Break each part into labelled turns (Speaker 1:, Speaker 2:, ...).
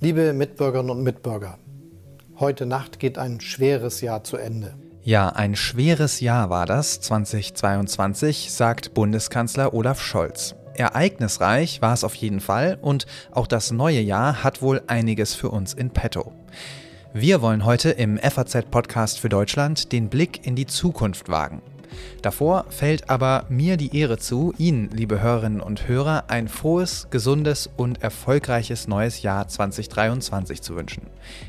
Speaker 1: Liebe Mitbürgerinnen und Mitbürger, heute Nacht geht ein schweres Jahr zu Ende.
Speaker 2: Ja, ein schweres Jahr war das, 2022, sagt Bundeskanzler Olaf Scholz. Ereignisreich war es auf jeden Fall und auch das neue Jahr hat wohl einiges für uns in petto. Wir wollen heute im FAZ-Podcast für Deutschland den Blick in die Zukunft wagen. Davor fällt aber mir die Ehre zu, Ihnen, liebe Hörerinnen und Hörer, ein frohes, gesundes und erfolgreiches neues Jahr 2023 zu wünschen.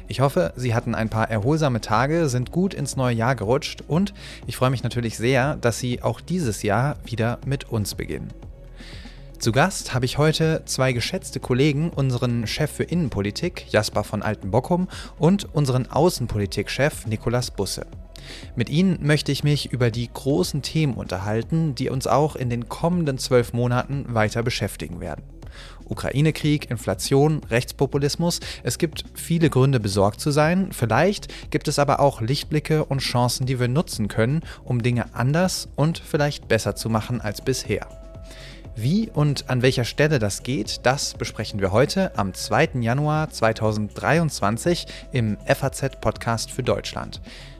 Speaker 2: Ich hoffe, Sie hatten ein paar erholsame Tage, sind gut ins neue Jahr gerutscht und ich freue mich natürlich sehr, dass Sie auch dieses Jahr wieder mit uns beginnen. Zu Gast habe ich heute zwei geschätzte Kollegen, unseren Chef für Innenpolitik, Jasper von Altenbockum, und unseren Außenpolitikchef, Nikolas Busse. Mit Ihnen möchte ich mich über die großen Themen unterhalten, die uns auch in den kommenden zwölf Monaten weiter beschäftigen werden. Ukraine-Krieg, Inflation, Rechtspopulismus. Es gibt viele Gründe, besorgt zu sein. Vielleicht gibt es aber auch Lichtblicke und Chancen, die wir nutzen können, um Dinge anders und vielleicht besser zu machen als bisher. Wie und an welcher Stelle das geht, das besprechen wir heute am 2. Januar 2023 im FAZ-Podcast für Deutschland.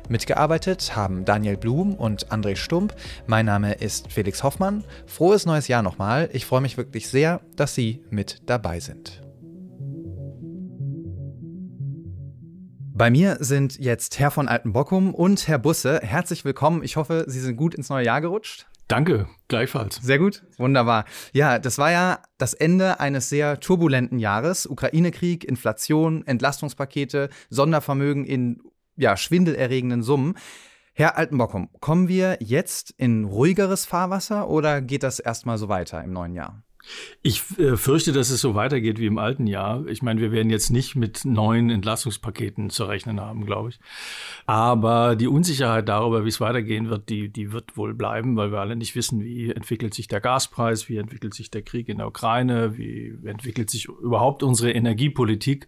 Speaker 2: Mitgearbeitet haben Daniel Blum und André Stump. Mein Name ist Felix Hoffmann. Frohes neues Jahr nochmal. Ich freue mich wirklich sehr, dass Sie mit dabei sind. Bei mir sind jetzt Herr von Altenbockum und Herr Busse. Herzlich willkommen. Ich hoffe, Sie sind gut ins neue Jahr gerutscht.
Speaker 3: Danke, gleichfalls.
Speaker 2: Sehr gut, wunderbar. Ja, das war ja das Ende eines sehr turbulenten Jahres. Ukraine-Krieg, Inflation, Entlastungspakete, Sondervermögen in ja, schwindelerregenden Summen. Herr Altenbockum, kommen wir jetzt in ruhigeres Fahrwasser oder geht das erstmal so weiter im neuen Jahr?
Speaker 3: Ich äh, fürchte, dass es so weitergeht wie im alten Jahr. Ich meine, wir werden jetzt nicht mit neuen Entlastungspaketen zu rechnen haben, glaube ich. Aber die Unsicherheit darüber, wie es weitergehen wird, die, die wird wohl bleiben, weil wir alle nicht wissen, wie entwickelt sich der Gaspreis, wie entwickelt sich der Krieg in der Ukraine, wie entwickelt sich überhaupt unsere Energiepolitik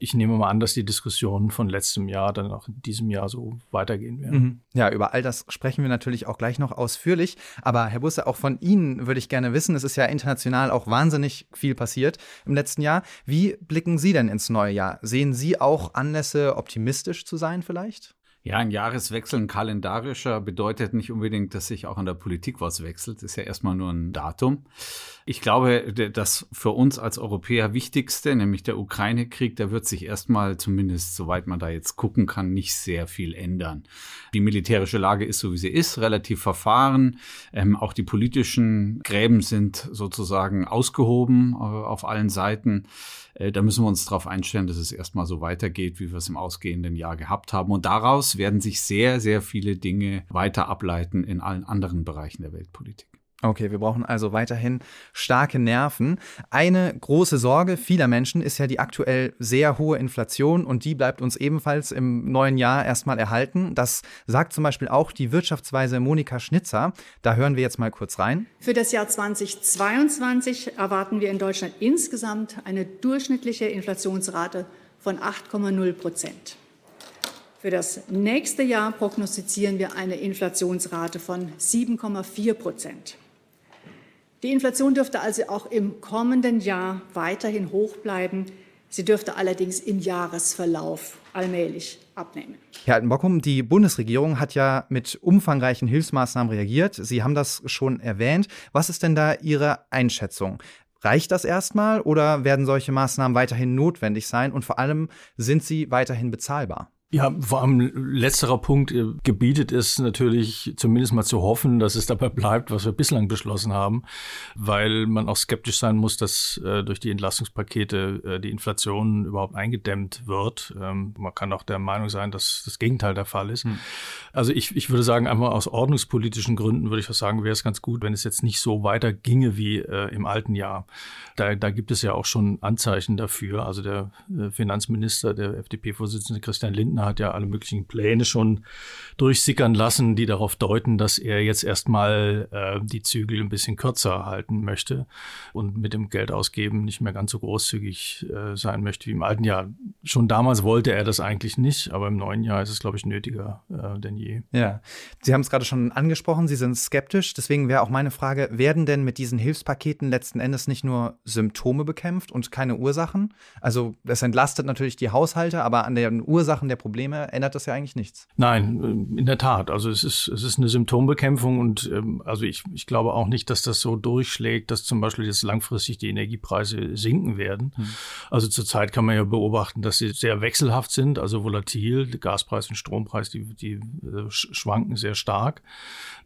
Speaker 3: ich nehme mal an, dass die Diskussionen von letztem Jahr dann auch in diesem Jahr so weitergehen werden. Mhm.
Speaker 2: Ja, über all das sprechen wir natürlich auch gleich noch ausführlich. Aber Herr Busse, auch von Ihnen würde ich gerne wissen, es ist ja international auch wahnsinnig viel passiert im letzten Jahr. Wie blicken Sie denn ins neue Jahr? Sehen Sie auch Anlässe, optimistisch zu sein vielleicht?
Speaker 4: Ja, ein Jahreswechsel, ein kalendarischer, bedeutet nicht unbedingt, dass sich auch an der Politik was wechselt. Das ist ja erstmal nur ein Datum. Ich glaube, das für uns als Europäer Wichtigste, nämlich der Ukraine-Krieg, da wird sich erstmal, zumindest soweit man da jetzt gucken kann, nicht sehr viel ändern. Die militärische Lage ist so, wie sie ist, relativ verfahren. Ähm, auch die politischen Gräben sind sozusagen ausgehoben äh, auf allen Seiten. Äh, da müssen wir uns darauf einstellen, dass es erstmal so weitergeht, wie wir es im ausgehenden Jahr gehabt haben. Und daraus werden sich sehr, sehr viele Dinge weiter ableiten in allen anderen Bereichen der Weltpolitik.
Speaker 2: Okay, wir brauchen also weiterhin starke Nerven. Eine große Sorge vieler Menschen ist ja die aktuell sehr hohe Inflation und die bleibt uns ebenfalls im neuen Jahr erstmal erhalten. Das sagt zum Beispiel auch die Wirtschaftsweise Monika Schnitzer. Da hören wir jetzt mal kurz rein.
Speaker 5: Für das Jahr 2022 erwarten wir in Deutschland insgesamt eine durchschnittliche Inflationsrate von 8,0 Prozent. Für das nächste Jahr prognostizieren wir eine Inflationsrate von 7,4 Prozent. Die Inflation dürfte also auch im kommenden Jahr weiterhin hoch bleiben. Sie dürfte allerdings im Jahresverlauf allmählich abnehmen.
Speaker 2: Herr Altenbockum, die Bundesregierung hat ja mit umfangreichen Hilfsmaßnahmen reagiert. Sie haben das schon erwähnt. Was ist denn da Ihre Einschätzung? Reicht das erstmal oder werden solche Maßnahmen weiterhin notwendig sein? Und vor allem, sind sie weiterhin bezahlbar?
Speaker 3: Ja, vor allem letzterer Punkt äh, gebietet es natürlich zumindest mal zu hoffen, dass es dabei bleibt, was wir bislang beschlossen haben, weil man auch skeptisch sein muss, dass äh, durch die Entlastungspakete äh, die Inflation überhaupt eingedämmt wird. Ähm, man kann auch der Meinung sein, dass das Gegenteil der Fall ist. Hm. Also ich, ich würde sagen, einmal aus ordnungspolitischen Gründen würde ich auch sagen, wäre es ganz gut, wenn es jetzt nicht so weiter ginge wie äh, im alten Jahr. Da, da gibt es ja auch schon Anzeichen dafür. Also der äh, Finanzminister, der FDP-Vorsitzende Christian Lindner, Lindner hat ja alle möglichen Pläne schon durchsickern lassen, die darauf deuten, dass er jetzt erstmal äh, die Zügel ein bisschen kürzer halten möchte und mit dem Geld ausgeben nicht mehr ganz so großzügig äh, sein möchte wie im alten Jahr. Schon damals wollte er das eigentlich nicht, aber im neuen Jahr ist es, glaube ich, nötiger äh, denn je.
Speaker 2: Ja, Sie haben es gerade schon angesprochen, Sie sind skeptisch. Deswegen wäre auch meine Frage, werden denn mit diesen Hilfspaketen letzten Endes nicht nur Symptome bekämpft und keine Ursachen? Also es entlastet natürlich die Haushalte, aber an den Ursachen der Probleme ändert das ja eigentlich nichts.
Speaker 3: Nein, in der Tat. Also es ist, es ist eine Symptombekämpfung und ähm, also ich, ich glaube auch nicht, dass das so durchschlägt, dass zum Beispiel jetzt langfristig die Energiepreise sinken werden. Hm. Also zurzeit kann man ja beobachten, dass sie sehr wechselhaft sind, also volatil. Der Gaspreis und Strompreis, die, die äh, schwanken sehr stark.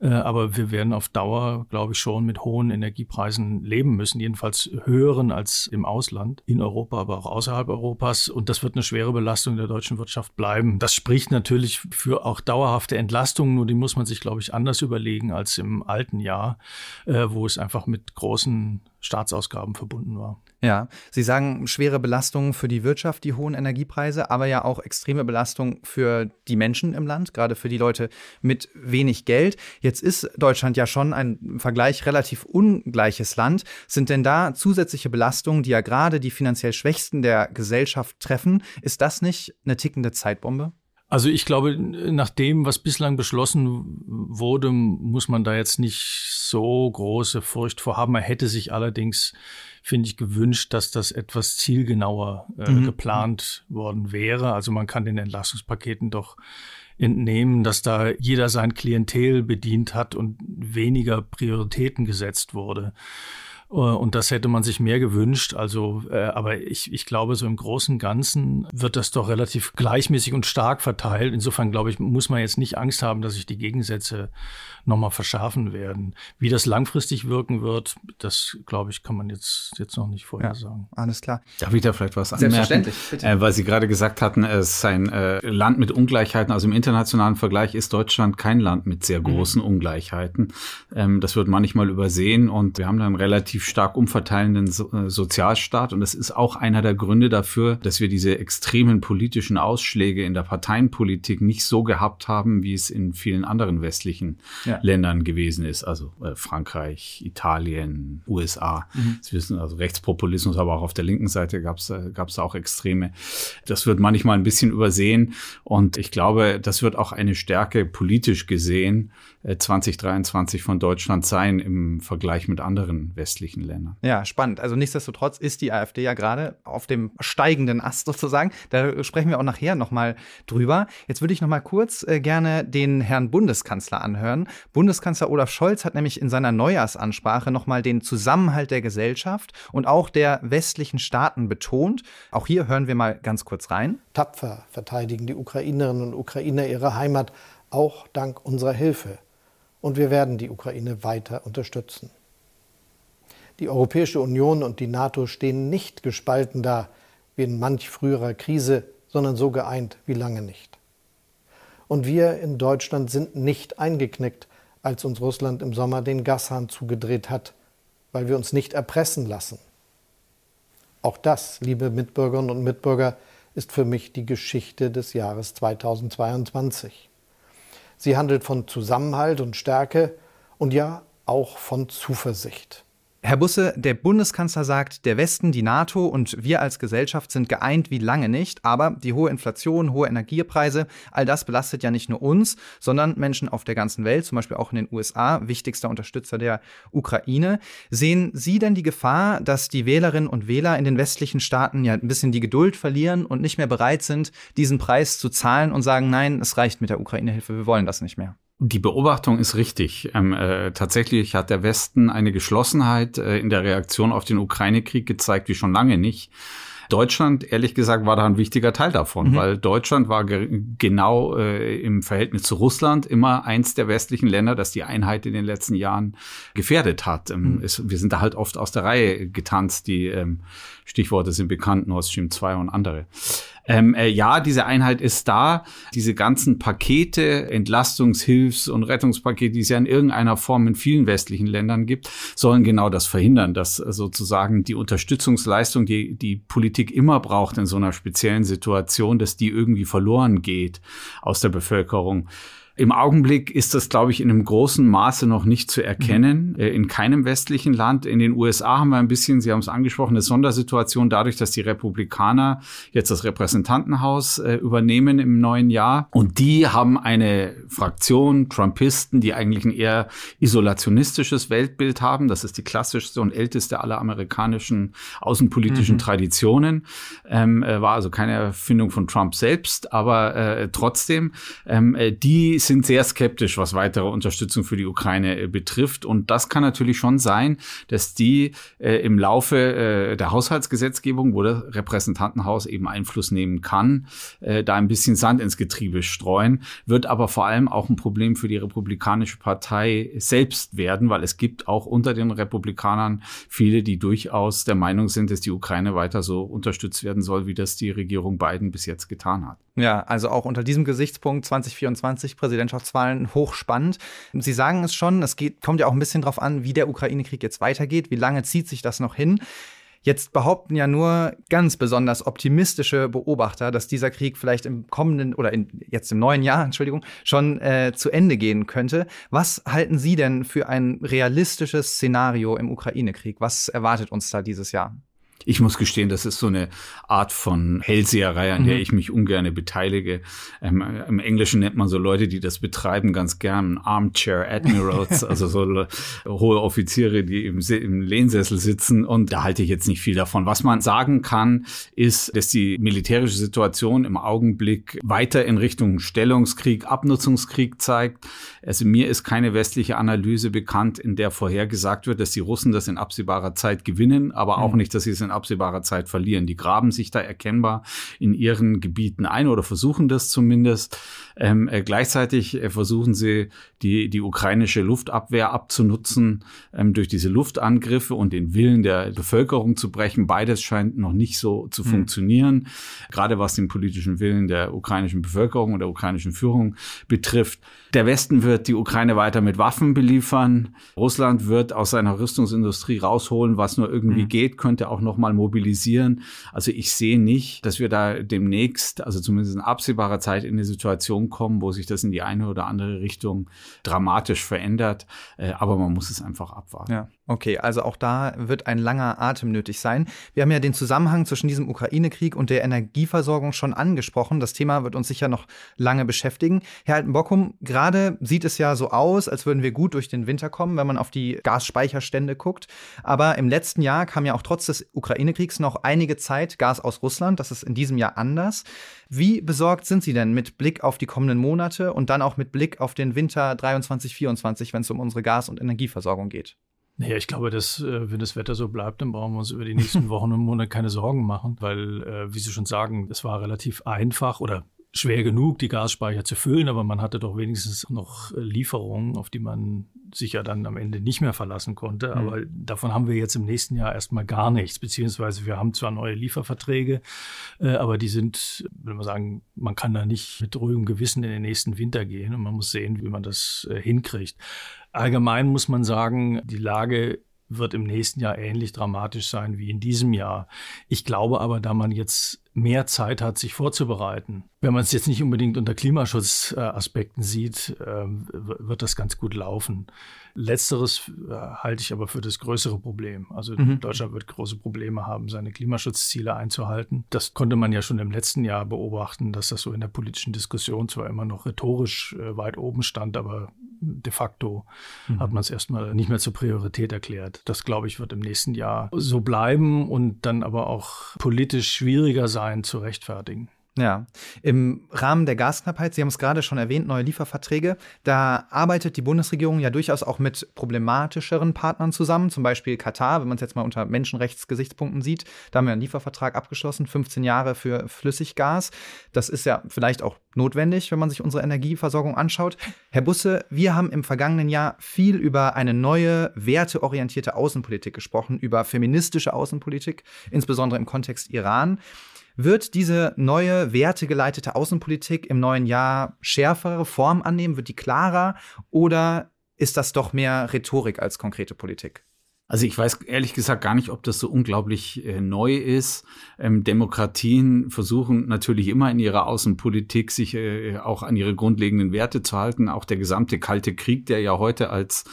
Speaker 3: Äh, aber wir werden auf Dauer, glaube ich, schon mit hohen Energiepreisen leben müssen, jedenfalls höheren als im Ausland, in Europa, aber auch außerhalb Europas. Und das wird eine schwere Belastung der deutschen Wirtschaft bleiben. Das spricht natürlich für auch dauerhafte Entlastungen, nur die muss man sich, glaube ich, anders überlegen als im alten Jahr, äh, wo es einfach mit großen Staatsausgaben verbunden war.
Speaker 2: Ja, Sie sagen schwere Belastungen für die Wirtschaft, die hohen Energiepreise, aber ja auch extreme Belastungen für die Menschen im Land, gerade für die Leute mit wenig Geld. Jetzt ist Deutschland ja schon ein im Vergleich relativ ungleiches Land. Sind denn da zusätzliche Belastungen, die ja gerade die finanziell Schwächsten der Gesellschaft treffen? Ist das nicht eine tickende Zeitbombe?
Speaker 3: Also ich glaube, nach dem, was bislang beschlossen wurde, muss man da jetzt nicht so große Furcht vor haben. Man hätte sich allerdings, finde ich, gewünscht, dass das etwas zielgenauer äh, mhm. geplant worden wäre. Also man kann den Entlastungspaketen doch entnehmen, dass da jeder sein Klientel bedient hat und weniger Prioritäten gesetzt wurde. Äh, und das hätte man sich mehr gewünscht. Also, äh, aber ich, ich glaube, so im Großen und Ganzen wird das doch relativ gleichmäßig und stark verteilt. Insofern glaube ich, muss man jetzt nicht Angst haben, dass sich die Gegensätze nochmal verschärfen werden. Wie das langfristig wirken wird, das glaube ich, kann man jetzt, jetzt noch nicht vorher ja, sagen.
Speaker 2: Alles klar.
Speaker 4: Darf ich da vielleicht was anmerken? Äh, weil Sie gerade gesagt hatten, es ist ein äh, Land mit Ungleichheiten. Also im internationalen Vergleich ist Deutschland kein Land mit sehr großen mhm. Ungleichheiten. Ähm, das wird manchmal übersehen und wir haben dann relativ stark umverteilenden so äh, Sozialstaat. Und das ist auch einer der Gründe dafür, dass wir diese extremen politischen Ausschläge in der Parteienpolitik nicht so gehabt haben, wie es in vielen anderen westlichen ja. Ländern gewesen ist. Also äh, Frankreich, Italien, USA. Mhm. Sie wissen, also Rechtspopulismus, aber auch auf der linken Seite gab es äh, gab's auch Extreme. Das wird manchmal ein bisschen übersehen. Und ich glaube, das wird auch eine Stärke politisch gesehen 2023 äh, von Deutschland sein im Vergleich mit anderen westlichen Ländern.
Speaker 2: Ja, spannend. Also nichtsdestotrotz ist die AfD ja gerade auf dem steigenden Ast sozusagen. Da sprechen wir auch nachher nochmal drüber. Jetzt würde ich nochmal kurz äh, gerne den Herrn Bundeskanzler anhören. Bundeskanzler Olaf Scholz hat nämlich in seiner Neujahrsansprache nochmal den Zusammenhalt der Gesellschaft und auch der westlichen Staaten betont. Auch hier hören wir mal ganz kurz rein.
Speaker 1: Tapfer verteidigen die Ukrainerinnen und Ukrainer ihre Heimat, auch dank unserer Hilfe und wir werden die Ukraine weiter unterstützen. Die Europäische Union und die NATO stehen nicht gespalten da wie in manch früherer Krise, sondern so geeint wie lange nicht. Und wir in Deutschland sind nicht eingeknickt, als uns Russland im Sommer den Gashahn zugedreht hat, weil wir uns nicht erpressen lassen. Auch das, liebe Mitbürgerinnen und Mitbürger, ist für mich die Geschichte des Jahres 2022. Sie handelt von Zusammenhalt und Stärke und ja auch von Zuversicht.
Speaker 2: Herr Busse, der Bundeskanzler sagt, der Westen, die NATO und wir als Gesellschaft sind geeint wie lange nicht, aber die hohe Inflation, hohe Energiepreise, all das belastet ja nicht nur uns, sondern Menschen auf der ganzen Welt, zum Beispiel auch in den USA, wichtigster Unterstützer der Ukraine. Sehen Sie denn die Gefahr, dass die Wählerinnen und Wähler in den westlichen Staaten ja ein bisschen die Geduld verlieren und nicht mehr bereit sind, diesen Preis zu zahlen und sagen, nein, es reicht mit der Ukraine-Hilfe, wir wollen das nicht mehr?
Speaker 4: Die Beobachtung ist richtig. Ähm, äh, tatsächlich hat der Westen eine Geschlossenheit äh, in der Reaktion auf den Ukraine-Krieg gezeigt, wie schon lange nicht. Deutschland, ehrlich gesagt, war da ein wichtiger Teil davon, mhm. weil Deutschland war ge genau äh, im Verhältnis zu Russland immer eins der westlichen Länder, das die Einheit in den letzten Jahren gefährdet hat. Ähm, mhm. es, wir sind da halt oft aus der Reihe getanzt. Die ähm, Stichworte sind bekannt, Nord Stream 2 und andere. Ähm, äh, ja, diese Einheit ist da. Diese ganzen Pakete, Entlastungs-, und Rettungspakete, die es ja in irgendeiner Form in vielen westlichen Ländern gibt, sollen genau das verhindern, dass sozusagen die Unterstützungsleistung, die die Politik immer braucht in so einer speziellen Situation, dass die irgendwie verloren geht aus der Bevölkerung. Im Augenblick ist das, glaube ich, in einem großen Maße noch nicht zu erkennen. Mhm. Äh, in keinem westlichen Land. In den USA haben wir ein bisschen, Sie haben es angesprochen, eine Sondersituation dadurch, dass die Republikaner jetzt das Repräsentantenhaus äh, übernehmen im neuen Jahr. Und die haben eine Fraktion, Trumpisten, die eigentlich ein eher isolationistisches Weltbild haben. Das ist die klassischste und älteste aller amerikanischen außenpolitischen mhm. Traditionen. Ähm, äh, war also keine Erfindung von Trump selbst, aber äh, trotzdem, ähm, äh, die sind sehr skeptisch, was weitere Unterstützung für die Ukraine äh, betrifft. Und das kann natürlich schon sein, dass die äh, im Laufe äh, der Haushaltsgesetzgebung, wo das Repräsentantenhaus eben Einfluss nehmen kann, äh, da ein bisschen Sand ins Getriebe streuen, wird aber vor allem auch ein Problem für die Republikanische Partei selbst werden, weil es gibt auch unter den Republikanern viele, die durchaus der Meinung sind, dass die Ukraine weiter so unterstützt werden soll, wie das die Regierung Biden bis jetzt getan hat.
Speaker 2: Ja, also auch unter diesem Gesichtspunkt 2024 Präsidentschaftswahlen hochspannend. Sie sagen es schon, es geht, kommt ja auch ein bisschen drauf an, wie der Ukraine-Krieg jetzt weitergeht, wie lange zieht sich das noch hin. Jetzt behaupten ja nur ganz besonders optimistische Beobachter, dass dieser Krieg vielleicht im kommenden oder in, jetzt im neuen Jahr, Entschuldigung, schon äh, zu Ende gehen könnte. Was halten Sie denn für ein realistisches Szenario im Ukraine-Krieg? Was erwartet uns da dieses Jahr?
Speaker 4: Ich muss gestehen, das ist so eine Art von Hellseherei, an der mhm. ich mich ungern beteilige. Ähm, Im Englischen nennt man so Leute, die das betreiben, ganz gern Armchair Admirals, also so hohe Offiziere, die im, im Lehnsessel sitzen. Und da halte ich jetzt nicht viel davon. Was man sagen kann, ist, dass die militärische Situation im Augenblick weiter in Richtung Stellungskrieg, Abnutzungskrieg zeigt. Also mir ist keine westliche Analyse bekannt, in der vorhergesagt wird, dass die Russen das in absehbarer Zeit gewinnen, aber auch mhm. nicht, dass sie es in absehbarer Zeit verlieren. Die graben sich da erkennbar in ihren Gebieten ein oder versuchen das zumindest. Ähm, äh, gleichzeitig äh, versuchen sie, die, die ukrainische Luftabwehr abzunutzen ähm, durch diese Luftangriffe und den Willen der Bevölkerung zu brechen. Beides scheint noch nicht so zu mhm. funktionieren, gerade was den politischen Willen der ukrainischen Bevölkerung und der ukrainischen Führung betrifft. Der Westen wird die Ukraine weiter mit Waffen beliefern. Russland wird aus seiner Rüstungsindustrie rausholen, was nur irgendwie mhm. geht, könnte auch noch mal mobilisieren. Also ich sehe nicht, dass wir da demnächst, also zumindest in absehbarer Zeit in eine Situation kommen, wo sich das in die eine oder andere Richtung dramatisch verändert. Äh, aber man muss es einfach abwarten.
Speaker 2: Ja. Okay, also auch da wird ein langer Atem nötig sein. Wir haben ja den Zusammenhang zwischen diesem Ukraine-Krieg und der Energieversorgung schon angesprochen. Das Thema wird uns sicher noch lange beschäftigen. Herr Altenbockum, gerade sieht es ja so aus, als würden wir gut durch den Winter kommen, wenn man auf die Gasspeicherstände guckt. Aber im letzten Jahr kam ja auch trotz des Ukraine-Kriegs noch einige Zeit Gas aus Russland. Das ist in diesem Jahr anders. Wie besorgt sind Sie denn mit Blick auf die kommenden Monate und dann auch mit Blick auf den Winter 23, 24, wenn es um unsere Gas- und Energieversorgung geht?
Speaker 3: Naja, ich glaube, dass äh, wenn das Wetter so bleibt, dann brauchen wir uns über die nächsten Wochen und Monate keine Sorgen machen, weil, äh, wie Sie schon sagen, es war relativ einfach oder schwer genug, die Gasspeicher zu füllen, aber man hatte doch wenigstens noch äh, Lieferungen, auf die man sich ja dann am Ende nicht mehr verlassen konnte. Mhm. Aber davon haben wir jetzt im nächsten Jahr erstmal gar nichts, beziehungsweise wir haben zwar neue Lieferverträge, äh, aber die sind, will man sagen, man kann da nicht mit ruhigem Gewissen in den nächsten Winter gehen und man muss sehen, wie man das äh, hinkriegt. Allgemein muss man sagen, die Lage wird im nächsten Jahr ähnlich dramatisch sein wie in diesem Jahr. Ich glaube aber, da man jetzt mehr Zeit hat, sich vorzubereiten. Wenn man es jetzt nicht unbedingt unter Klimaschutzaspekten sieht, ähm, wird das ganz gut laufen. Letzteres äh, halte ich aber für das größere Problem. Also mhm. Deutschland wird große Probleme haben, seine Klimaschutzziele einzuhalten. Das konnte man ja schon im letzten Jahr beobachten, dass das so in der politischen Diskussion zwar immer noch rhetorisch äh, weit oben stand, aber de facto mhm. hat man es erstmal nicht mehr zur Priorität erklärt. Das, glaube ich, wird im nächsten Jahr so bleiben und dann aber auch politisch schwieriger sein sein zu rechtfertigen.
Speaker 2: Ja, im Rahmen der Gasknappheit, Sie haben es gerade schon erwähnt, neue Lieferverträge, da arbeitet die Bundesregierung ja durchaus auch mit problematischeren Partnern zusammen, zum Beispiel Katar, wenn man es jetzt mal unter Menschenrechtsgesichtspunkten sieht, da haben wir einen Liefervertrag abgeschlossen, 15 Jahre für Flüssiggas. Das ist ja vielleicht auch notwendig, wenn man sich unsere Energieversorgung anschaut. Herr Busse, wir haben im vergangenen Jahr viel über eine neue, werteorientierte Außenpolitik gesprochen, über feministische Außenpolitik, insbesondere im Kontext Iran. Wird diese neue wertegeleitete Außenpolitik im neuen Jahr schärfere Form annehmen? Wird die klarer? Oder ist das doch mehr Rhetorik als konkrete Politik?
Speaker 4: Also ich weiß ehrlich gesagt gar nicht, ob das so unglaublich äh, neu ist. Ähm, Demokratien versuchen natürlich immer in ihrer Außenpolitik sich äh, auch an ihre grundlegenden Werte zu halten. Auch der gesamte Kalte Krieg, der ja heute als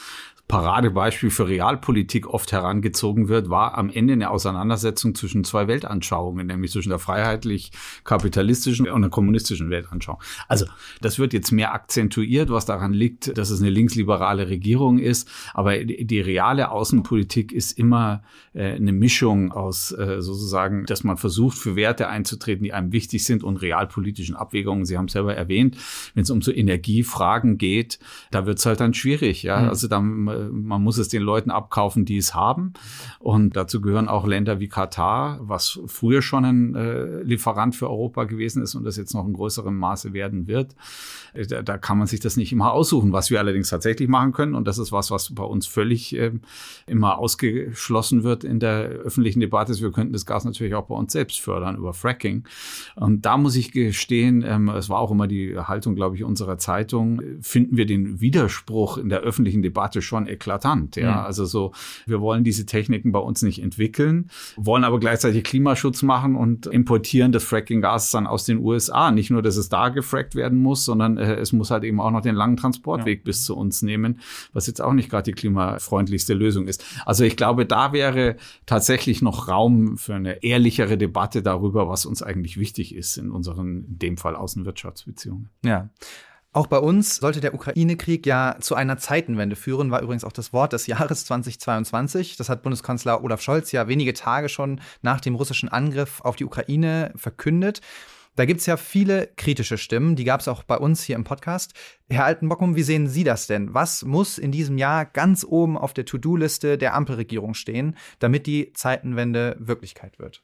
Speaker 4: Paradebeispiel für Realpolitik oft herangezogen wird, war am Ende eine Auseinandersetzung zwischen zwei Weltanschauungen, nämlich zwischen der freiheitlich-kapitalistischen und der kommunistischen Weltanschauung. Also das wird jetzt mehr akzentuiert, was daran liegt, dass es eine linksliberale Regierung ist. Aber die reale Außenpolitik ist immer äh, eine Mischung aus äh, sozusagen, dass man versucht, für Werte einzutreten, die einem wichtig sind und realpolitischen Abwägungen. Sie haben es selber erwähnt, wenn es um so Energiefragen geht, da wird es halt dann schwierig. Ja, mhm. also dann man muss es den Leuten abkaufen, die es haben. Und dazu gehören auch Länder wie Katar, was früher schon ein äh, Lieferant für Europa gewesen ist und das jetzt noch in größerem Maße werden wird. Äh, da, da, kann man sich das nicht immer aussuchen. Was wir allerdings tatsächlich machen können, und das ist was, was bei uns völlig äh, immer ausgeschlossen wird in der öffentlichen Debatte, ist, wir könnten das Gas natürlich auch bei uns selbst fördern über Fracking. Und da muss ich gestehen, ähm, es war auch immer die Haltung, glaube ich, unserer Zeitung, finden wir den Widerspruch in der öffentlichen Debatte schon eklatant. Ja, mhm. also so, wir wollen diese Techniken bei uns nicht entwickeln, wollen aber gleichzeitig Klimaschutz machen und importieren das Fracking-Gas dann aus den USA. Nicht nur, dass es da gefrackt werden muss, sondern äh, es muss halt eben auch noch den langen Transportweg ja. bis zu uns nehmen, was jetzt auch nicht gerade die klimafreundlichste Lösung ist. Also ich glaube, da wäre tatsächlich noch Raum für eine ehrlichere Debatte darüber, was uns eigentlich wichtig ist in unseren, in dem Fall Außenwirtschaftsbeziehungen.
Speaker 2: Ja. Auch bei uns sollte der Ukraine-Krieg ja zu einer Zeitenwende führen, war übrigens auch das Wort des Jahres 2022. Das hat Bundeskanzler Olaf Scholz ja wenige Tage schon nach dem russischen Angriff auf die Ukraine verkündet. Da gibt es ja viele kritische Stimmen, die gab es auch bei uns hier im Podcast. Herr Altenbockum, wie sehen Sie das denn? Was muss in diesem Jahr ganz oben auf der To-Do-Liste der Ampelregierung stehen, damit die Zeitenwende Wirklichkeit wird?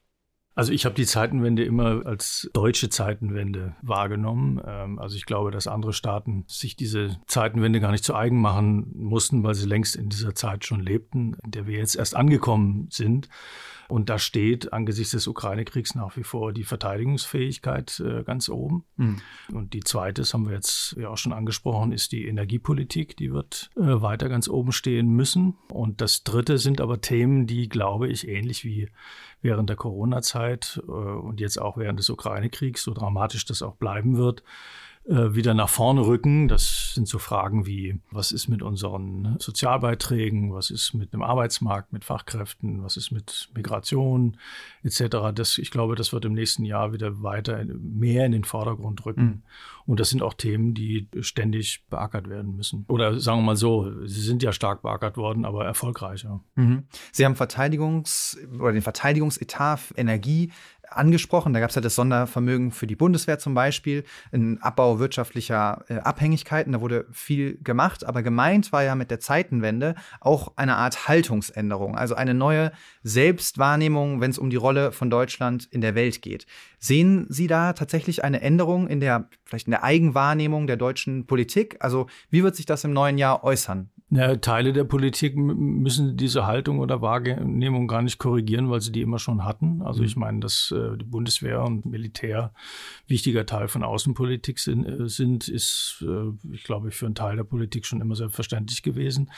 Speaker 3: Also ich habe die Zeitenwende immer als deutsche Zeitenwende wahrgenommen. Ähm, also ich glaube, dass andere Staaten sich diese Zeitenwende gar nicht zu eigen machen mussten, weil sie längst in dieser Zeit schon lebten, in der wir jetzt erst angekommen sind. Und da steht angesichts des Ukraine-Kriegs nach wie vor die Verteidigungsfähigkeit äh, ganz oben. Mhm. Und die zweite, das haben wir jetzt ja auch schon angesprochen, ist die Energiepolitik. Die wird äh, weiter ganz oben stehen müssen. Und das dritte sind aber Themen, die, glaube ich, ähnlich wie während der Corona-Zeit äh, und jetzt auch während des Ukraine-Kriegs, so dramatisch das auch bleiben wird, wieder nach vorne rücken. Das sind so Fragen wie, was ist mit unseren Sozialbeiträgen, was ist mit dem Arbeitsmarkt, mit Fachkräften, was ist mit Migration etc. Das, ich glaube, das wird im nächsten Jahr wieder weiter mehr in den Vordergrund rücken. Mhm. Und das sind auch Themen, die ständig beackert werden müssen. Oder sagen wir mal so, sie sind ja stark beackert worden, aber erfolgreicher.
Speaker 2: Mhm. Sie haben Verteidigungs- oder den Verteidigungsetat Energie angesprochen. Da gab es ja das Sondervermögen für die Bundeswehr zum Beispiel, ein Abbau wirtschaftlicher äh, Abhängigkeiten. Da wurde viel gemacht, aber gemeint war ja mit der Zeitenwende auch eine Art Haltungsänderung, also eine neue Selbstwahrnehmung, wenn es um die Rolle von Deutschland in der Welt geht. Sehen Sie da tatsächlich eine Änderung in der, vielleicht in der Eigenwahrnehmung der deutschen Politik? Also wie wird sich das im neuen Jahr äußern?
Speaker 3: Ja, Teile der Politik müssen diese Haltung oder Wahrnehmung gar nicht korrigieren, weil sie die immer schon hatten. Also ich mhm. meine, dass äh, die Bundeswehr und Militär wichtiger Teil von Außenpolitik sind, äh, sind ist, äh, ich glaube, für einen Teil der Politik schon immer selbstverständlich gewesen.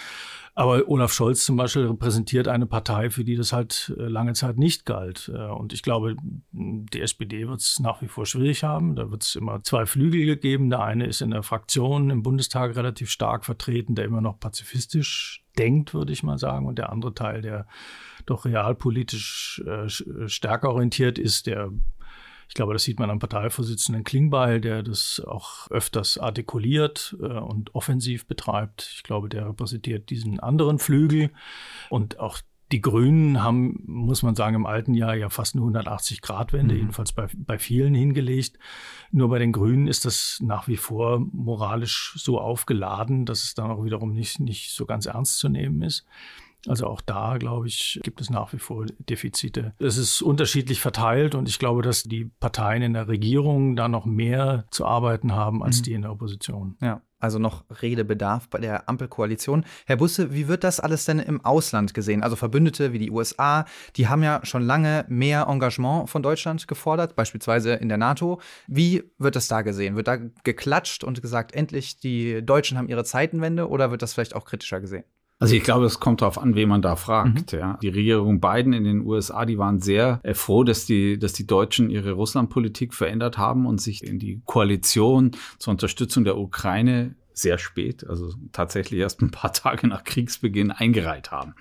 Speaker 3: Aber Olaf Scholz zum Beispiel repräsentiert eine Partei, für die das halt äh, lange Zeit nicht galt. Äh, und ich glaube, die SPD wird es nach wie vor schwierig haben. Da wird es immer zwei Flügel gegeben. Der eine ist in der Fraktion im Bundestag relativ stark vertreten, der immer noch pazifistisch denkt, würde ich mal sagen. Und der andere Teil, der doch realpolitisch äh, stärker orientiert ist, der ich glaube, das sieht man am Parteivorsitzenden Klingbeil, der das auch öfters artikuliert äh, und offensiv betreibt. Ich glaube, der repräsentiert diesen anderen Flügel. Und auch die Grünen haben, muss man sagen, im alten Jahr ja fast eine 180-Grad-Wende, mhm. jedenfalls bei, bei vielen hingelegt. Nur bei den Grünen ist das nach wie vor moralisch so aufgeladen, dass es dann auch wiederum nicht, nicht so ganz ernst zu nehmen ist. Also auch da, glaube ich, gibt es nach wie vor Defizite. Es ist unterschiedlich verteilt und ich glaube, dass die Parteien in der Regierung da noch mehr zu arbeiten haben als mhm. die in der Opposition.
Speaker 2: Ja. Also noch Redebedarf bei der Ampelkoalition. Herr Busse, wie wird das alles denn im Ausland gesehen? Also Verbündete wie die USA, die haben ja schon lange mehr Engagement von Deutschland gefordert, beispielsweise in der NATO. Wie wird das da gesehen? Wird da geklatscht und gesagt, endlich die Deutschen haben ihre Zeitenwende oder wird das vielleicht auch kritischer gesehen?
Speaker 4: Also ich glaube, es kommt darauf an, wen man da fragt. Mhm. Ja. Die Regierung Biden in den USA, die waren sehr äh, froh, dass die, dass die Deutschen ihre Russlandpolitik verändert haben und sich in die Koalition zur Unterstützung der Ukraine sehr spät, also tatsächlich erst ein paar Tage nach Kriegsbeginn eingereiht haben.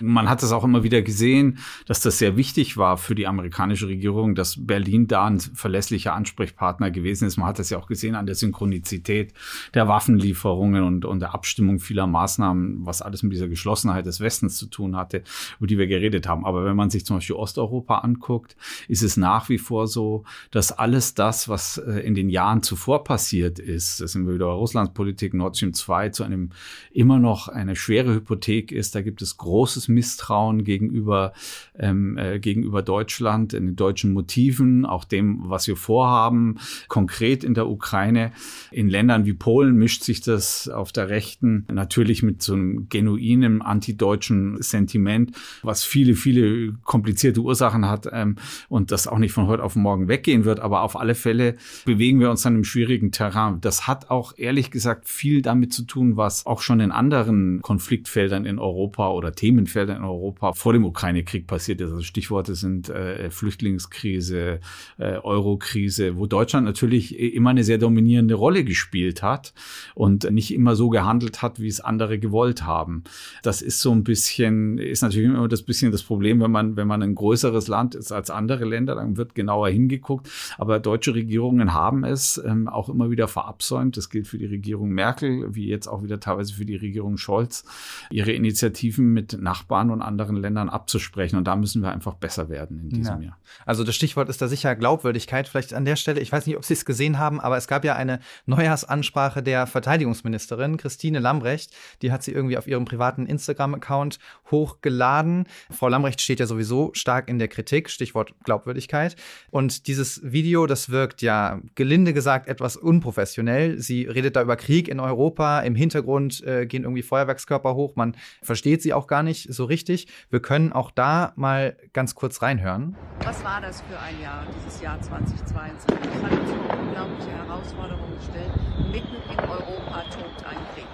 Speaker 4: Man hat es auch immer wieder gesehen, dass das sehr wichtig war für die amerikanische Regierung, dass Berlin da ein verlässlicher Ansprechpartner gewesen ist. Man hat es ja auch gesehen an der Synchronizität der Waffenlieferungen und, und der Abstimmung vieler Maßnahmen, was alles mit dieser Geschlossenheit des Westens zu tun hatte, über die wir geredet haben. Aber wenn man sich zum Beispiel Osteuropa anguckt, ist es nach wie vor so, dass alles das, was äh, in den Jahren zuvor passiert ist, das sind wir wieder Russlands Politik, Hypothek Nord Stream 2 zu einem immer noch eine schwere Hypothek ist. Da gibt es großes Misstrauen gegenüber, ähm, äh, gegenüber Deutschland, in den deutschen Motiven, auch dem, was wir vorhaben, konkret in der Ukraine. In Ländern wie Polen mischt sich das auf der Rechten natürlich mit so einem genuinen antideutschen Sentiment, was viele, viele komplizierte Ursachen hat ähm, und das auch nicht von heute auf morgen weggehen wird. Aber auf alle Fälle bewegen wir uns dann im schwierigen Terrain. Das hat auch ehrlich gesagt viel damit zu tun, was auch schon in anderen Konfliktfeldern in Europa oder Themenfeldern in Europa vor dem Ukraine-Krieg passiert ist. Also Stichworte sind äh, Flüchtlingskrise, äh, Eurokrise, wo Deutschland natürlich immer eine sehr dominierende Rolle gespielt hat und nicht immer so gehandelt hat, wie es andere gewollt haben. Das ist so ein bisschen, ist natürlich immer das bisschen das Problem, wenn man, wenn man ein größeres Land ist als andere Länder, dann wird genauer hingeguckt. Aber deutsche Regierungen haben es ähm, auch immer wieder verabsäumt. Das gilt für die Regierung Merkel, wie jetzt auch wieder teilweise für die Regierung Scholz, ihre Initiativen mit Nachbarn und anderen Ländern abzusprechen. Und da müssen wir einfach besser werden in diesem ja. Jahr.
Speaker 2: Also das Stichwort ist da sicher Glaubwürdigkeit. Vielleicht an der Stelle, ich weiß nicht, ob Sie es gesehen haben, aber es gab ja eine Neujahrsansprache der Verteidigungsministerin Christine Lambrecht. Die hat sie irgendwie auf ihrem privaten Instagram-Account hochgeladen. Frau Lambrecht steht ja sowieso stark in der Kritik, Stichwort Glaubwürdigkeit. Und dieses Video, das wirkt ja gelinde gesagt etwas unprofessionell. Sie redet da über Krieg in Europa. Im Hintergrund äh, gehen irgendwie Feuerwerkskörper hoch. Man versteht sie auch gar nicht so richtig. Wir können auch da mal ganz kurz reinhören.
Speaker 6: Was war das für ein Jahr, dieses Jahr 2022? Es hat uns vor unglaubliche Herausforderungen gestellt. Mitten in Europa tobt ein Krieg.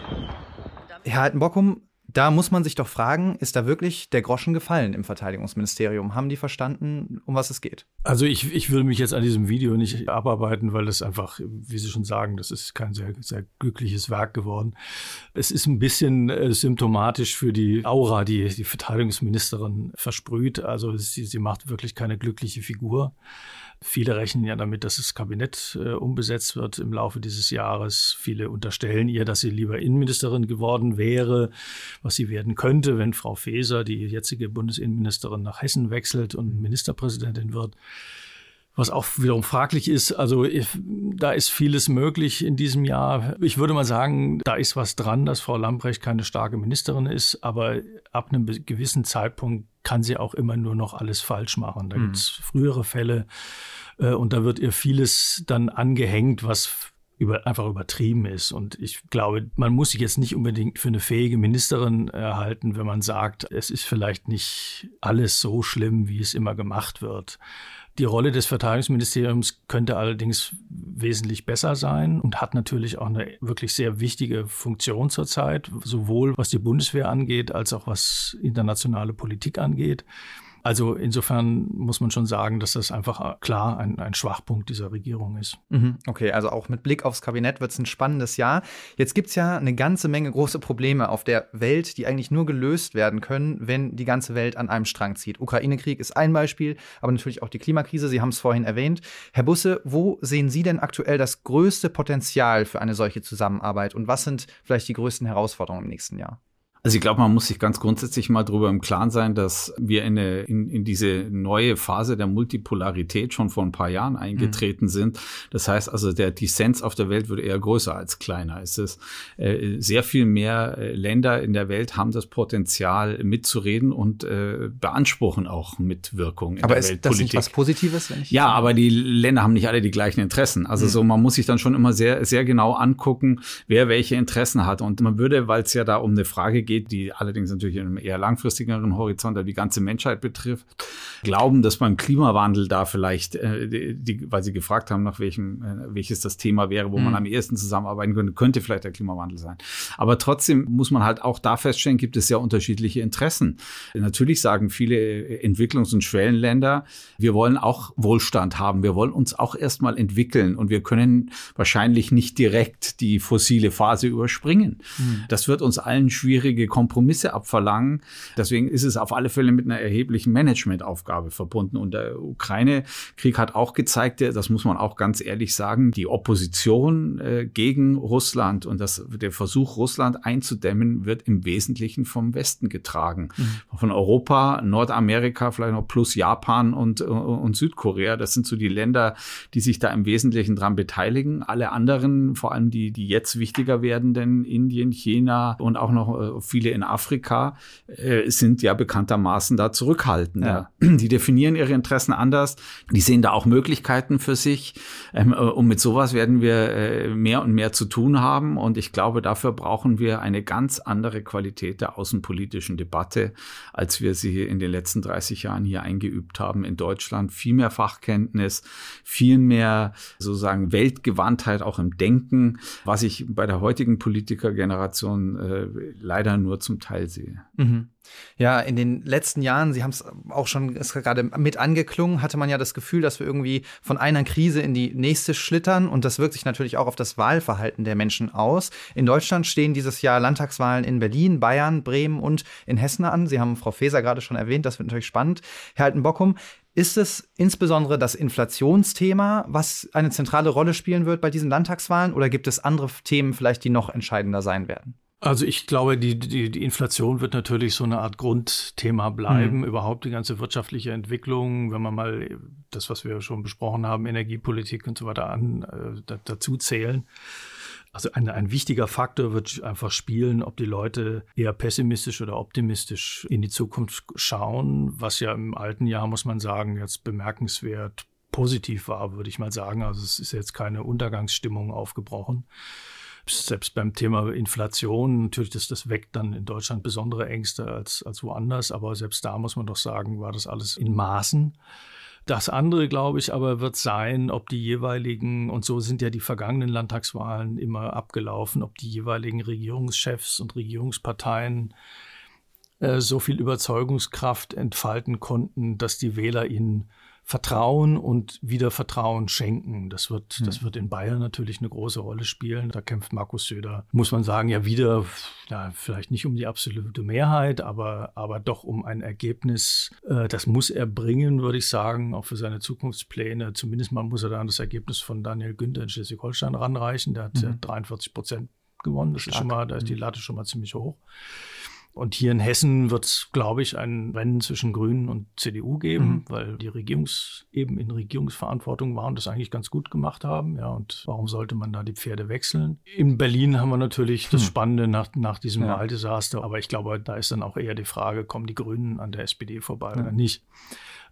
Speaker 2: Herr Altenbockum, da muss man sich doch fragen, ist da wirklich der Groschen gefallen im Verteidigungsministerium? Haben die verstanden, um was es geht?
Speaker 3: Also ich, ich würde mich jetzt an diesem Video nicht abarbeiten, weil das einfach, wie Sie schon sagen, das ist kein sehr, sehr glückliches Werk geworden. Es ist ein bisschen äh, symptomatisch für die Aura, die die Verteidigungsministerin versprüht. Also sie, sie macht wirklich keine glückliche Figur. Viele rechnen ja damit, dass das Kabinett äh, umbesetzt wird im Laufe dieses Jahres. Viele unterstellen ihr, dass sie lieber Innenministerin geworden wäre, was sie werden könnte, wenn Frau Faeser, die jetzige Bundesinnenministerin, nach Hessen wechselt und Ministerpräsidentin wird was auch wiederum fraglich ist. Also da ist vieles möglich in diesem Jahr. Ich würde mal sagen, da ist was dran, dass Frau Lambrecht keine starke Ministerin ist, aber ab einem gewissen Zeitpunkt kann sie auch immer nur noch alles falsch machen. Da mhm. gibt es frühere Fälle äh, und da wird ihr vieles dann angehängt, was über, einfach übertrieben ist. Und ich glaube, man muss sich jetzt nicht unbedingt für eine fähige Ministerin erhalten, wenn man sagt, es ist vielleicht nicht alles so schlimm, wie es immer gemacht wird. Die Rolle des Verteidigungsministeriums könnte allerdings wesentlich besser sein und hat natürlich auch eine wirklich sehr wichtige Funktion zurzeit, sowohl was die Bundeswehr angeht, als auch was internationale Politik angeht. Also insofern muss man schon sagen, dass das einfach klar ein, ein Schwachpunkt dieser Regierung ist.
Speaker 2: Mhm, okay, also auch mit Blick aufs Kabinett wird es ein spannendes Jahr. Jetzt gibt es ja eine ganze Menge große Probleme auf der Welt, die eigentlich nur gelöst werden können, wenn die ganze Welt an einem Strang zieht. Ukraine-Krieg ist ein Beispiel, aber natürlich auch die Klimakrise. Sie haben es vorhin erwähnt. Herr Busse, wo sehen Sie denn aktuell das größte Potenzial für eine solche Zusammenarbeit und was sind vielleicht die größten Herausforderungen im nächsten Jahr?
Speaker 4: Also ich glaube, man muss sich ganz grundsätzlich mal darüber im Klaren sein, dass wir in, eine, in, in diese neue Phase der Multipolarität schon vor ein paar Jahren eingetreten mhm. sind. Das heißt also, der Dissens auf der Welt wird eher größer als kleiner. Es ist äh, sehr viel mehr äh, Länder in der Welt haben das Potenzial mitzureden und äh, beanspruchen auch Mitwirkung in
Speaker 2: aber
Speaker 4: der
Speaker 2: ist
Speaker 4: Weltpolitik.
Speaker 2: Das nicht was Positives, wenn ich
Speaker 4: ja, aber die Länder haben nicht alle die gleichen Interessen. Also mhm. so, man muss sich dann schon immer sehr, sehr genau angucken, wer welche Interessen hat. Und man würde, weil es ja da um eine Frage geht, die allerdings natürlich in einem eher langfristigeren Horizont die ganze Menschheit betrifft, glauben, dass beim Klimawandel da vielleicht, äh, die, weil Sie gefragt haben, nach welchem, äh, welches das Thema wäre, wo mhm. man am ehesten zusammenarbeiten könnte, könnte vielleicht der Klimawandel sein. Aber trotzdem muss man halt auch da feststellen, gibt es ja unterschiedliche Interessen. Natürlich sagen viele Entwicklungs- und Schwellenländer, wir wollen auch Wohlstand haben, wir wollen uns auch erstmal entwickeln und wir können wahrscheinlich nicht direkt die fossile Phase überspringen. Mhm. Das wird uns allen schwierige Kompromisse abverlangen. Deswegen ist es auf alle Fälle mit einer erheblichen Managementaufgabe verbunden. Und der Ukraine-Krieg hat auch gezeigt, das muss man auch ganz ehrlich sagen, die Opposition äh, gegen Russland und das, der Versuch, Russland einzudämmen, wird im Wesentlichen vom Westen getragen. Mhm. Von Europa, Nordamerika, vielleicht noch plus Japan und, und Südkorea. Das sind so die Länder, die sich da im Wesentlichen dran beteiligen. Alle anderen, vor allem die, die jetzt wichtiger werdenden, Indien, China und auch noch äh, viele in Afrika, äh, sind ja bekanntermaßen da zurückhaltender. Ja. Die definieren ihre Interessen anders. Die sehen da auch Möglichkeiten für sich. Ähm, äh, und mit sowas werden wir mehr und mehr zu tun haben. Und ich glaube, dafür brauchen wir eine ganz andere Qualität der außenpolitischen Debatte, als wir sie in den letzten 30 Jahren hier eingeübt haben in Deutschland. Viel mehr Fachkenntnis, viel mehr sozusagen Weltgewandtheit auch im Denken, was ich bei der heutigen Politikergeneration äh, leider nur zum Teil sehe.
Speaker 2: Mhm. Ja, in den letzten Jahren, Sie haben es auch schon gerade mit angeklungen, hatte man ja das Gefühl, dass wir irgendwie von einer Krise in die nächste schlittern und das wirkt sich natürlich auch auf das Wahlverhalten der Menschen aus. In Deutschland stehen dieses Jahr Landtagswahlen in Berlin, Bayern, Bremen und in Hessen an. Sie haben Frau Faeser gerade schon erwähnt, das wird natürlich spannend. Herr Altenbockum, ist es insbesondere das Inflationsthema, was eine zentrale Rolle spielen wird bei diesen Landtagswahlen oder gibt es andere Themen vielleicht, die noch entscheidender sein werden?
Speaker 3: Also ich glaube, die, die, die Inflation wird natürlich so eine Art Grundthema bleiben. Mhm. Überhaupt die ganze wirtschaftliche Entwicklung, wenn man mal das, was wir schon besprochen haben, Energiepolitik und so weiter an, äh, dazu zählen. Also ein, ein wichtiger Faktor wird einfach spielen, ob die Leute eher pessimistisch oder optimistisch in die Zukunft schauen, was ja im alten Jahr, muss man sagen, jetzt bemerkenswert positiv war, würde ich mal sagen. Also es ist jetzt keine Untergangsstimmung aufgebrochen selbst beim Thema Inflation, natürlich, das, das weckt dann in Deutschland besondere Ängste als, als woanders, aber selbst da muss man doch sagen, war das alles in Maßen. Das andere, glaube ich, aber wird sein, ob die jeweiligen, und so sind ja die vergangenen Landtagswahlen immer abgelaufen, ob die jeweiligen Regierungschefs und Regierungsparteien äh, so viel Überzeugungskraft entfalten konnten, dass die Wähler ihnen Vertrauen und wieder Vertrauen schenken. Das wird, hm. das wird in Bayern natürlich eine große Rolle spielen. Da kämpft Markus Söder, muss man sagen, ja wieder, ja, vielleicht nicht um die absolute Mehrheit, aber, aber doch um ein Ergebnis. Äh, das muss er bringen, würde ich sagen, auch für seine Zukunftspläne. Zumindest mal muss er dann das Ergebnis von Daniel Günther in Schleswig-Holstein ranreichen. Der hat mhm. ja 43 Prozent gewonnen. Das Stark. ist schon mal, da ist die mhm. Latte schon mal ziemlich hoch. Und hier in Hessen wird es, glaube ich, ein Rennen zwischen Grünen und CDU geben, mhm. weil die Regierungs eben in Regierungsverantwortung waren und das eigentlich ganz gut gemacht haben. Ja, und warum sollte man da die Pferde wechseln? In Berlin haben wir natürlich das hm. Spannende nach, nach diesem ja. Wahldesaster, aber ich glaube, da ist dann auch eher die Frage, kommen die Grünen an der SPD vorbei ja. oder nicht?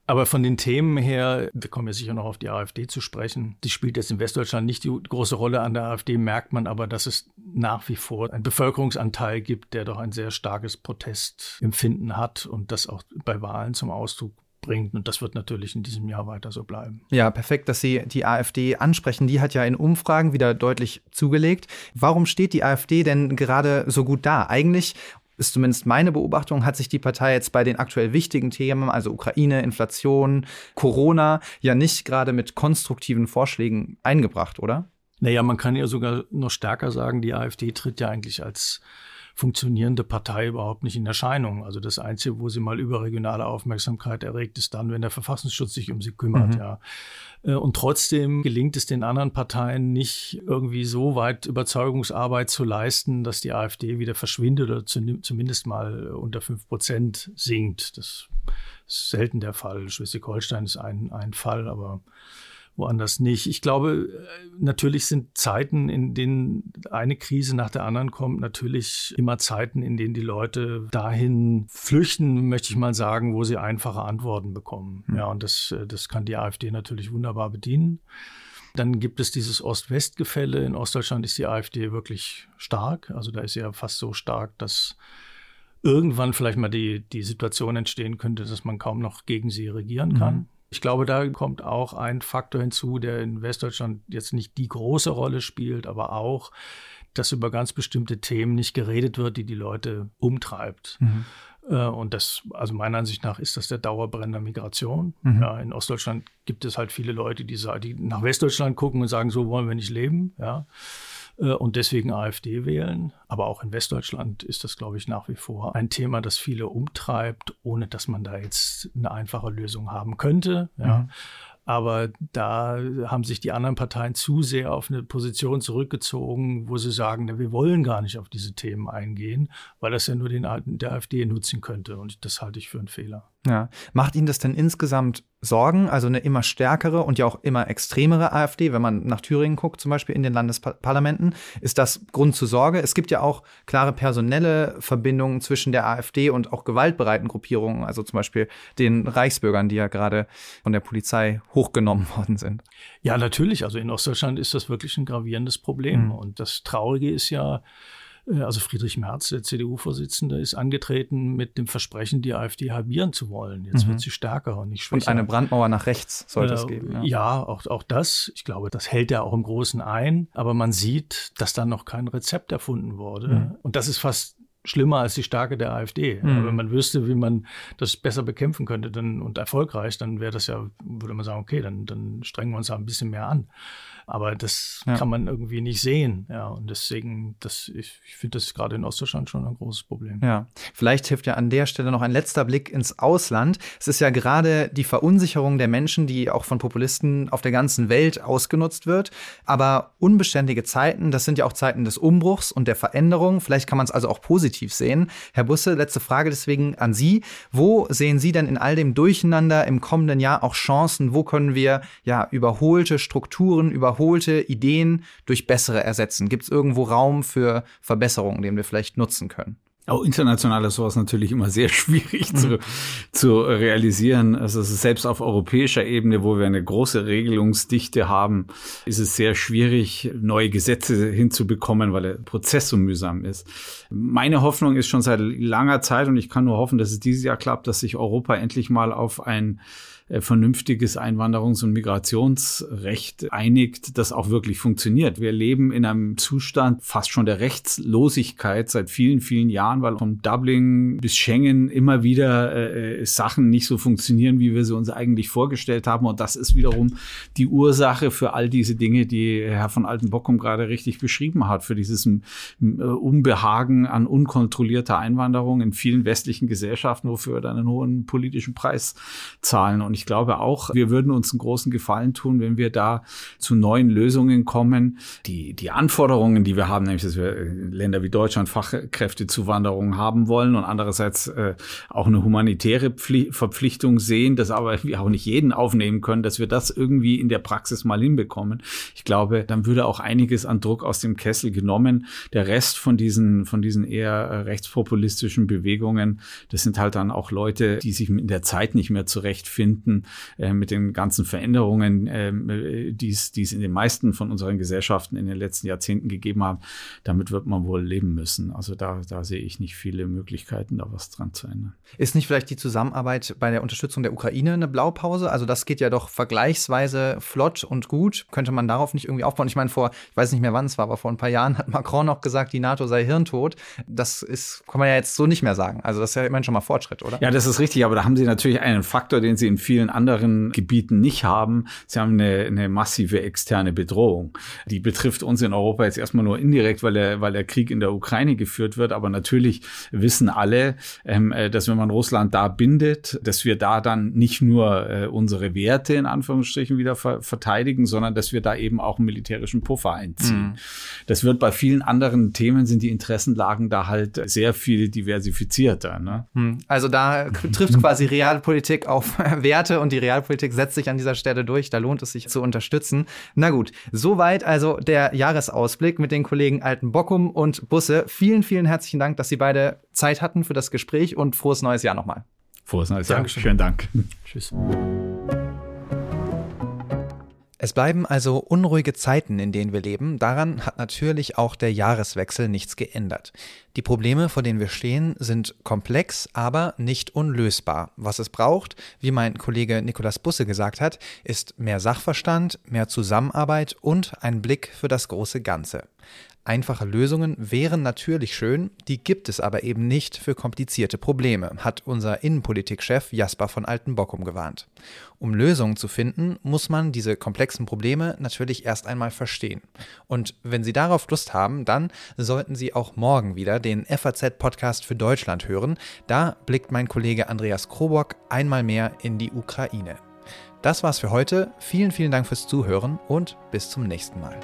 Speaker 3: Aber von den Themen her, wir kommen ja sicher noch auf die AfD zu sprechen, die spielt jetzt in Westdeutschland nicht die große Rolle. An der AfD merkt man aber, dass es nach wie vor einen Bevölkerungsanteil gibt, der doch ein sehr starkes Protestempfinden hat und das auch bei Wahlen zum Ausdruck bringt. Und das wird natürlich in diesem Jahr weiter so bleiben.
Speaker 2: Ja, perfekt, dass Sie die AfD ansprechen. Die hat ja in Umfragen wieder deutlich zugelegt. Warum steht die AfD denn gerade so gut da? Eigentlich ist zumindest meine Beobachtung, hat sich die Partei jetzt bei den aktuell wichtigen Themen, also Ukraine, Inflation, Corona, ja nicht gerade mit konstruktiven Vorschlägen eingebracht, oder?
Speaker 3: Naja, man kann ja sogar noch stärker sagen, die AfD tritt ja eigentlich als funktionierende Partei überhaupt nicht in Erscheinung. Also das Einzige, wo sie mal überregionale Aufmerksamkeit erregt, ist dann, wenn der Verfassungsschutz sich um sie kümmert, mhm. ja. Äh, und trotzdem gelingt es den anderen Parteien nicht, irgendwie so weit Überzeugungsarbeit zu leisten, dass die AfD wieder verschwindet oder zumindest mal unter fünf Prozent sinkt. Das ist selten der Fall. Schleswig-Holstein ist ein, ein Fall, aber woanders nicht. Ich glaube, äh, natürlich sind Zeiten, in denen eine Krise nach der anderen kommt, natürlich immer Zeiten, in denen die Leute dahin flüchten, möchte ich mal sagen, wo sie einfache Antworten bekommen. Mhm. Ja, und das, äh, das kann die AfD natürlich wunderbar bedienen. Dann gibt es dieses Ost-West-Gefälle. In Ostdeutschland ist die AfD wirklich stark. Also da ist sie ja fast so stark, dass irgendwann vielleicht mal die, die Situation entstehen könnte, dass man kaum noch gegen sie regieren kann. Ich glaube, da kommt auch ein Faktor hinzu, der in Westdeutschland jetzt nicht die große Rolle spielt, aber auch, dass über ganz bestimmte Themen nicht geredet wird, die die Leute umtreibt. Mhm. Äh, und das, also meiner Ansicht nach, ist das der Dauerbrenner Migration. Mhm. Ja, in Ostdeutschland gibt es halt viele Leute, die, die nach Westdeutschland gucken und sagen, so wollen wir nicht leben. Ja. Äh, und deswegen AfD wählen. Aber auch in Westdeutschland ist das, glaube ich, nach wie vor ein Thema, das viele umtreibt, ohne dass man da jetzt eine einfache Lösung haben könnte. Ja. Mhm. Aber da haben sich die anderen Parteien zu sehr auf eine Position zurückgezogen, wo sie sagen, wir wollen gar nicht auf diese Themen eingehen, weil das ja nur den, der AfD nutzen könnte. Und das halte ich für einen Fehler.
Speaker 2: Ja. Macht Ihnen das denn insgesamt Sorgen, also eine immer stärkere und ja auch immer extremere AfD, wenn man nach Thüringen guckt, zum Beispiel in den Landesparlamenten, ist das Grund zur Sorge? Es gibt ja auch klare personelle Verbindungen zwischen der AfD und auch gewaltbereiten Gruppierungen, also zum Beispiel den Reichsbürgern, die ja gerade von der Polizei hochgenommen worden sind.
Speaker 3: Ja, natürlich. Also in Ostdeutschland ist das wirklich ein gravierendes Problem. Mhm. Und das Traurige ist ja, also Friedrich Merz, der CDU-Vorsitzende, ist angetreten mit dem Versprechen, die AfD halbieren zu wollen. Jetzt mhm. wird sie stärker und nicht schwächer.
Speaker 2: Und eine Brandmauer nach rechts sollte äh, es geben.
Speaker 3: Ja, ja auch, auch das. Ich glaube, das hält er auch im Großen ein. Aber man sieht, dass da noch kein Rezept erfunden wurde. Mhm. Und das ist fast schlimmer als die Stärke der AfD. Mhm. Wenn man wüsste, wie man das besser bekämpfen könnte dann, und erfolgreich, dann wäre das ja, würde man sagen, okay, dann, dann strengen wir uns da ein bisschen mehr an. Aber das ja. kann man irgendwie nicht sehen. Ja, und deswegen, das, ich, ich finde das gerade in Ostdeutschland schon ein großes Problem.
Speaker 2: Ja, vielleicht hilft ja an der Stelle noch ein letzter Blick ins Ausland. Es ist ja gerade die Verunsicherung der Menschen, die auch von Populisten auf der ganzen Welt ausgenutzt wird. Aber unbeständige Zeiten, das sind ja auch Zeiten des Umbruchs und der Veränderung. Vielleicht kann man es also auch positiv sehen. Herr Busse, letzte Frage deswegen an Sie. Wo sehen Sie denn in all dem Durcheinander im kommenden Jahr auch Chancen? Wo können wir ja überholte Strukturen, überholte überholte Ideen durch bessere ersetzen? Gibt es irgendwo Raum für Verbesserungen, den wir vielleicht nutzen können?
Speaker 4: Auch international ist sowas natürlich immer sehr schwierig zu, mhm. zu realisieren. Also selbst auf europäischer Ebene, wo wir eine große Regelungsdichte haben, ist es sehr schwierig, neue Gesetze hinzubekommen, weil der Prozess so mühsam ist. Meine Hoffnung ist schon seit langer Zeit und ich kann nur hoffen, dass es dieses Jahr klappt, dass sich Europa endlich mal auf ein vernünftiges Einwanderungs- und Migrationsrecht einigt, das auch wirklich funktioniert. Wir leben in einem Zustand fast schon der Rechtslosigkeit seit vielen, vielen Jahren, weil von Dublin bis Schengen immer wieder äh, äh, Sachen nicht so funktionieren, wie wir sie uns eigentlich vorgestellt haben. Und das ist wiederum die Ursache für all diese Dinge, die Herr von Altenbockum gerade richtig beschrieben hat, für dieses äh, Unbehagen an unkontrollierter Einwanderung in vielen westlichen Gesellschaften, wofür wir dann einen hohen politischen Preis zahlen. Und ich glaube auch, wir würden uns einen großen Gefallen tun, wenn wir da zu neuen Lösungen kommen. Die, die Anforderungen, die wir haben, nämlich, dass wir äh, Länder wie Deutschland Fachkräftezuwanderung haben wollen und andererseits äh, auch eine humanitäre Pfli Verpflichtung sehen, dass aber wir auch nicht jeden aufnehmen können, dass wir das irgendwie in der Praxis mal hinbekommen. Ich glaube, dann würde auch einiges an Druck aus dem Kessel genommen. Der Rest von diesen, von diesen eher äh, rechtspopulistischen Bewegungen, das sind halt dann auch Leute, die sich in der Zeit nicht mehr zurechtfinden Jahrzehnten äh, mit den ganzen Veränderungen, äh, die es in den meisten von unseren Gesellschaften in den letzten Jahrzehnten gegeben haben, damit wird man wohl leben müssen. Also da, da sehe ich nicht viele Möglichkeiten, da was dran zu ändern.
Speaker 2: Ist nicht vielleicht die Zusammenarbeit bei der Unterstützung der Ukraine eine Blaupause? Also das geht ja doch vergleichsweise flott und gut. Könnte man darauf nicht irgendwie aufbauen? Ich meine, vor, ich weiß nicht mehr wann es war, aber vor ein paar Jahren hat Macron noch gesagt, die NATO sei hirntot. Das ist, kann man ja jetzt so nicht mehr sagen. Also das ist ja immerhin schon mal Fortschritt, oder?
Speaker 4: Ja, das ist richtig, aber da haben sie natürlich einen Faktor, den sie in vielen anderen Gebieten nicht haben. Sie haben eine, eine massive externe Bedrohung. Die betrifft uns in Europa jetzt erstmal nur indirekt, weil der, weil der Krieg in der Ukraine geführt wird. Aber natürlich wissen alle, ähm, äh, dass wenn man Russland da bindet, dass wir da dann nicht nur äh, unsere Werte in Anführungsstrichen wieder ver verteidigen, sondern dass wir da eben auch einen militärischen Puffer einziehen. Mhm. Das wird bei vielen anderen Themen sind die Interessenlagen da halt sehr viel diversifizierter. Ne?
Speaker 2: Mhm. Also da trifft quasi Realpolitik auf Werte Werte und die Realpolitik setzt sich an dieser Stelle durch. Da lohnt es sich zu unterstützen. Na gut, soweit also der Jahresausblick mit den Kollegen Alten Bockum und Busse. Vielen, vielen herzlichen Dank, dass Sie beide Zeit hatten für das Gespräch und frohes neues Jahr nochmal.
Speaker 4: Frohes neues Jahr. Dankeschön. Schönen Dank. Tschüss.
Speaker 2: Es bleiben also unruhige Zeiten, in denen wir leben. Daran hat natürlich auch der Jahreswechsel nichts geändert. Die Probleme, vor denen wir stehen, sind komplex, aber nicht unlösbar. Was es braucht, wie mein Kollege Nikolas Busse gesagt hat, ist mehr Sachverstand, mehr Zusammenarbeit und ein Blick für das große Ganze. Einfache Lösungen wären natürlich schön, die gibt es aber eben nicht für komplizierte Probleme, hat unser Innenpolitikchef Jasper von Altenbockum gewarnt. Um Lösungen zu finden, muss man diese komplexen Probleme natürlich erst einmal verstehen. Und wenn Sie darauf Lust haben, dann sollten Sie auch morgen wieder den FAZ-Podcast für Deutschland hören. Da blickt mein Kollege Andreas Krobock einmal mehr in die Ukraine. Das war's für heute. Vielen, vielen Dank fürs Zuhören und bis zum nächsten Mal.